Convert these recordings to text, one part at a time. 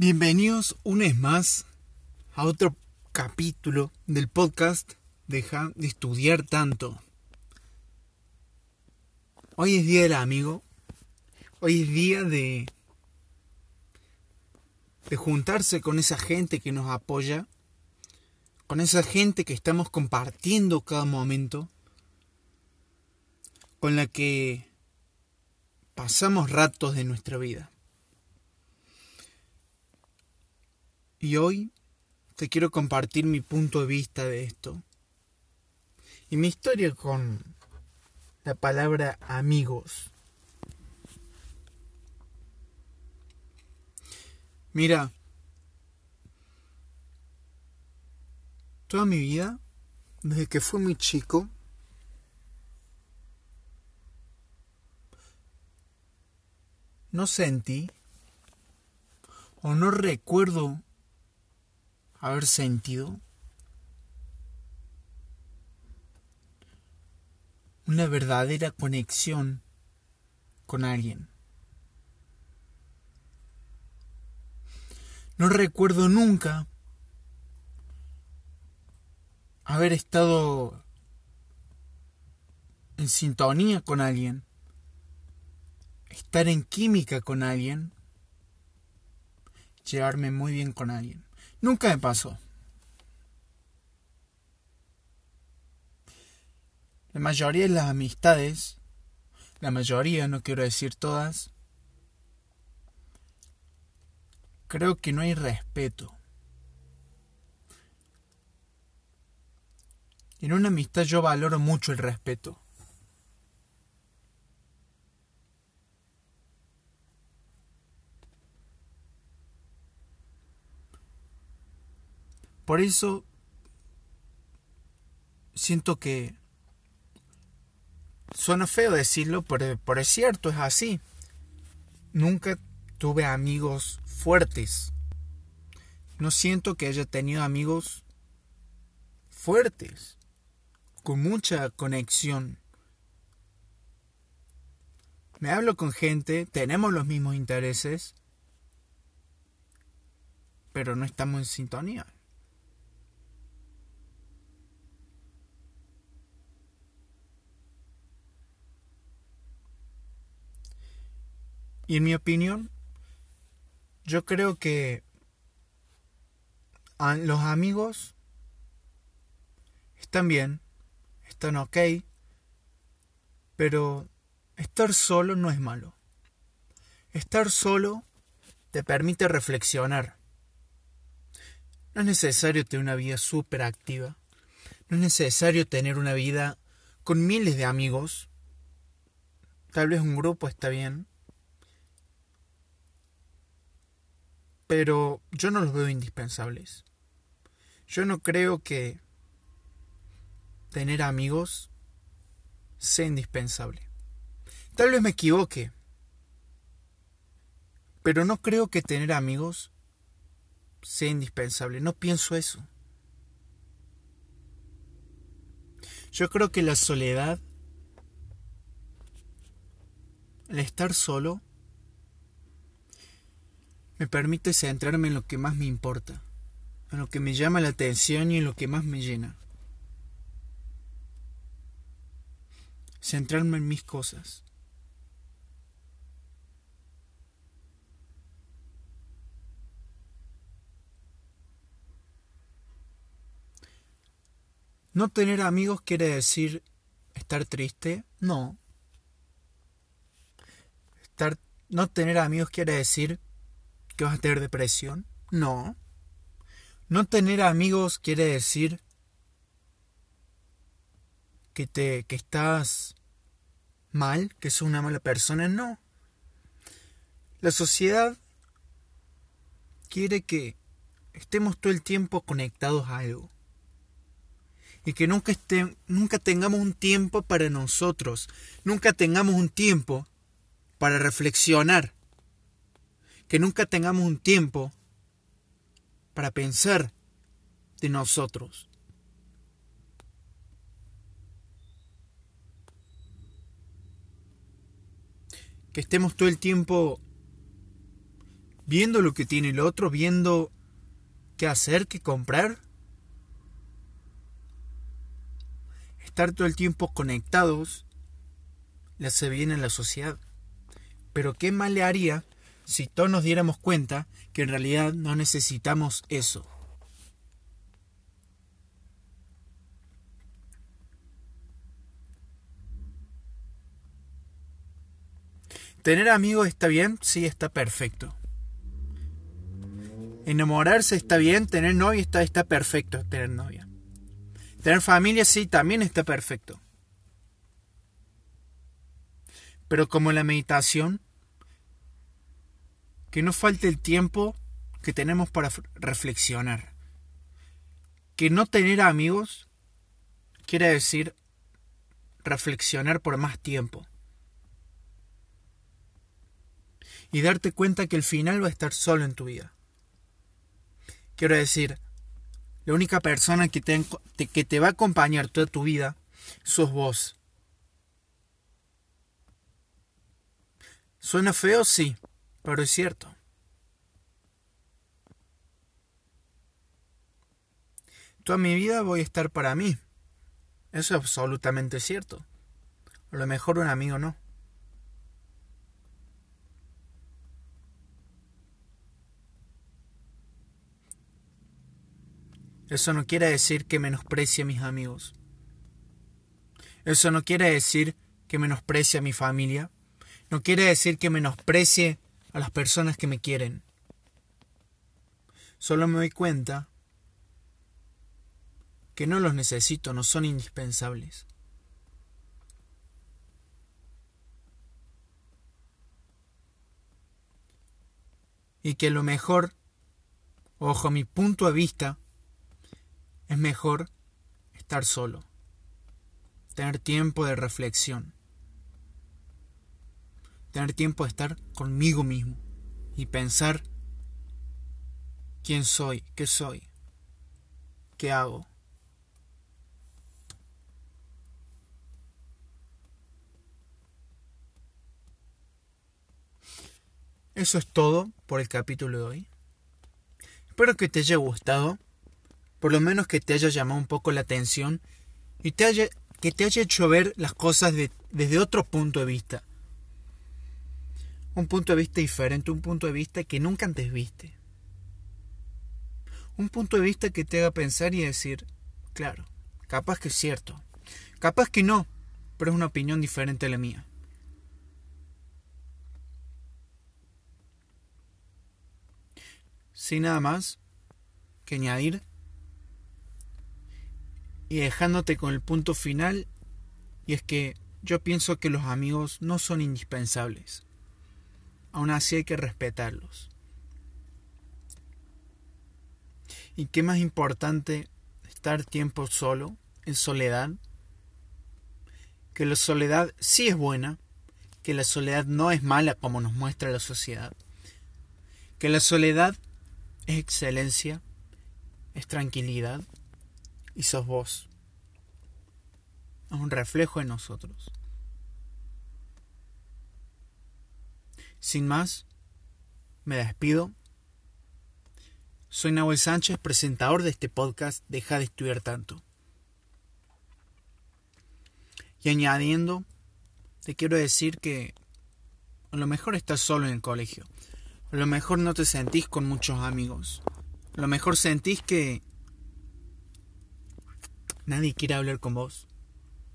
Bienvenidos una vez más a otro capítulo del podcast Deja de estudiar tanto. Hoy es día del amigo. Hoy es día de de juntarse con esa gente que nos apoya, con esa gente que estamos compartiendo cada momento, con la que pasamos ratos de nuestra vida. Y hoy te quiero compartir mi punto de vista de esto. Y mi historia con la palabra amigos. Mira, toda mi vida, desde que fui muy chico, no sentí o no recuerdo haber sentido una verdadera conexión con alguien. No recuerdo nunca haber estado en sintonía con alguien, estar en química con alguien, llevarme muy bien con alguien. Nunca me pasó. La mayoría de las amistades, la mayoría, no quiero decir todas, creo que no hay respeto. En una amistad yo valoro mucho el respeto. Por eso siento que suena feo decirlo, pero, es cierto, es así. Nunca tuve amigos fuertes. No siento que haya tenido amigos fuertes, con mucha conexión. Me hablo con gente, tenemos los mismos intereses, pero no estamos en sintonía. Y en mi opinión, yo creo que los amigos están bien, están ok, pero estar solo no es malo. Estar solo te permite reflexionar. No es necesario tener una vida súper activa. No es necesario tener una vida con miles de amigos. Tal vez un grupo está bien. Pero yo no los veo indispensables. Yo no creo que tener amigos sea indispensable. Tal vez me equivoque, pero no creo que tener amigos sea indispensable. No pienso eso. Yo creo que la soledad, el estar solo, me permite centrarme en lo que más me importa, en lo que me llama la atención y en lo que más me llena. Centrarme en mis cosas. No tener amigos quiere decir estar triste, no. Estar, no tener amigos quiere decir que vas a tener depresión. No. No tener amigos quiere decir que te que estás mal, que sos una mala persona, no. La sociedad quiere que estemos todo el tiempo conectados a algo. Y que nunca, nunca tengamos un tiempo para nosotros, nunca tengamos un tiempo para reflexionar que nunca tengamos un tiempo para pensar de nosotros. Que estemos todo el tiempo viendo lo que tiene el otro, viendo qué hacer, qué comprar. Estar todo el tiempo conectados le hace bien en la sociedad. Pero qué mal le haría si todos nos diéramos cuenta que en realidad no necesitamos eso. Tener amigos está bien, sí, está perfecto. Enamorarse está bien, tener novia está, está perfecto, tener novia. Tener familia sí, también está perfecto. Pero como la meditación, que no falte el tiempo que tenemos para reflexionar. Que no tener amigos quiere decir reflexionar por más tiempo. Y darte cuenta que el final va a estar solo en tu vida. Quiero decir, la única persona que te, que te va a acompañar toda tu vida sos vos. ¿Suena feo? Sí, pero es cierto. Toda mi vida voy a estar para mí. Eso es absolutamente cierto. A lo mejor un amigo no. Eso no quiere decir que menosprecie a mis amigos. Eso no quiere decir que menosprecie a mi familia. No quiere decir que menosprecie a las personas que me quieren. Solo me doy cuenta que no los necesito, no son indispensables. Y que lo mejor, ojo, mi punto de vista, es mejor estar solo, tener tiempo de reflexión, tener tiempo de estar conmigo mismo y pensar quién soy, qué soy, qué hago. Eso es todo por el capítulo de hoy. Espero que te haya gustado por lo menos que te haya llamado un poco la atención y te haya, que te haya hecho ver las cosas desde otro punto de vista. Un punto de vista diferente, un punto de vista que nunca antes viste. Un punto de vista que te haga pensar y decir, claro, capaz que es cierto, capaz que no, pero es una opinión diferente a la mía. Sin nada más que añadir, y dejándote con el punto final, y es que yo pienso que los amigos no son indispensables. Aún así hay que respetarlos. ¿Y qué más importante estar tiempo solo, en soledad? Que la soledad sí es buena, que la soledad no es mala como nos muestra la sociedad. Que la soledad es excelencia, es tranquilidad, y sos vos. Es un reflejo de nosotros. Sin más, me despido. Soy Nahuel Sánchez, presentador de este podcast Deja de estudiar tanto. Y añadiendo, te quiero decir que a lo mejor estás solo en el colegio. A lo mejor no te sentís con muchos amigos. A lo mejor sentís que Nadie quiere hablar con vos.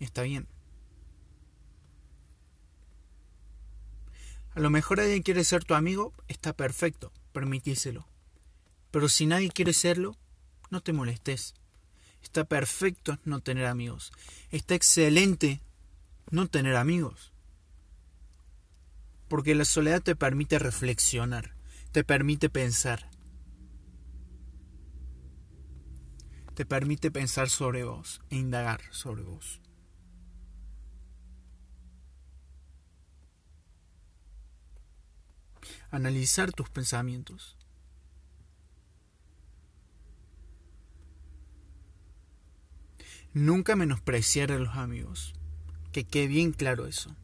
Está bien. A lo mejor alguien quiere ser tu amigo, está perfecto, permitíselo. Pero si nadie quiere serlo, no te molestes. Está perfecto no tener amigos. Está excelente no tener amigos. Porque la soledad te permite reflexionar, te permite pensar. te permite pensar sobre vos e indagar sobre vos. Analizar tus pensamientos. Nunca menospreciar a los amigos. Que quede bien claro eso.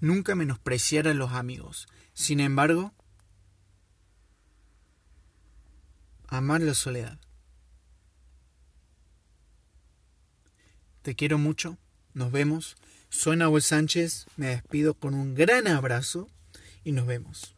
Nunca menospreciar a los amigos. Sin embargo, amar la soledad. Te quiero mucho, nos vemos. Soy Nahuel Sánchez, me despido con un gran abrazo y nos vemos.